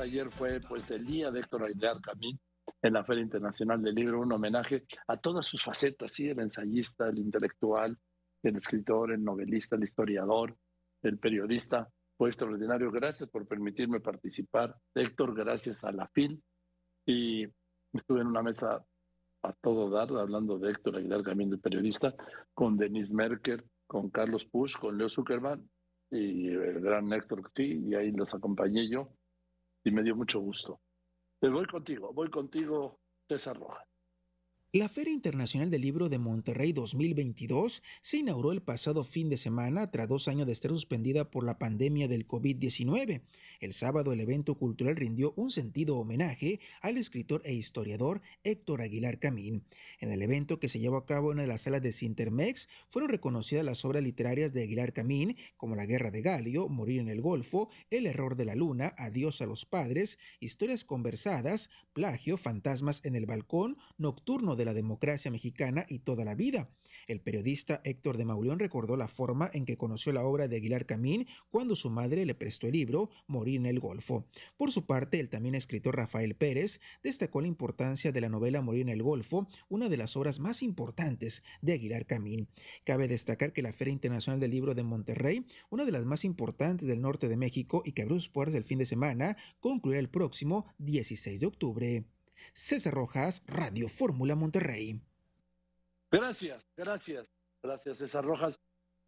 Ayer fue pues el día de Héctor Aguilar Camín en la Feria Internacional del Libro, un homenaje a todas sus facetas, ¿sí? el ensayista, el intelectual, el escritor, el novelista, el historiador, el periodista. Fue extraordinario. Gracias por permitirme participar. Héctor, gracias a la FIL. Y estuve en una mesa a todo dar, hablando de Héctor Aguilar Camín, el periodista, con Denise Merker, con Carlos Push, con Leo Zuckerman y el gran Héctor sí, y ahí los acompañé yo y me dio mucho gusto. Pero voy contigo, voy contigo, César Rojas. La Feria Internacional del Libro de Monterrey 2022 se inauguró el pasado fin de semana tras dos años de estar suspendida por la pandemia del COVID-19. El sábado el evento cultural rindió un sentido homenaje al escritor e historiador Héctor Aguilar Camín. En el evento que se llevó a cabo en una de las salas de Cintermex fueron reconocidas las obras literarias de Aguilar Camín como La Guerra de Galio, Morir en el Golfo, El Error de la Luna, Adiós a los Padres, Historias Conversadas, Plagio, Fantasmas en el Balcón, Nocturno de la democracia mexicana y toda la vida. El periodista Héctor de Mauleón recordó la forma en que conoció la obra de Aguilar Camín cuando su madre le prestó el libro Morir en el Golfo. Por su parte, el también escritor Rafael Pérez destacó la importancia de la novela Morir en el Golfo, una de las obras más importantes de Aguilar Camín. Cabe destacar que la Feria Internacional del Libro de Monterrey, una de las más importantes del norte de México y que abrió sus puertas el fin de semana, concluirá el próximo 16 de octubre. César Rojas, Radio Fórmula Monterrey. Gracias, gracias, gracias César Rojas.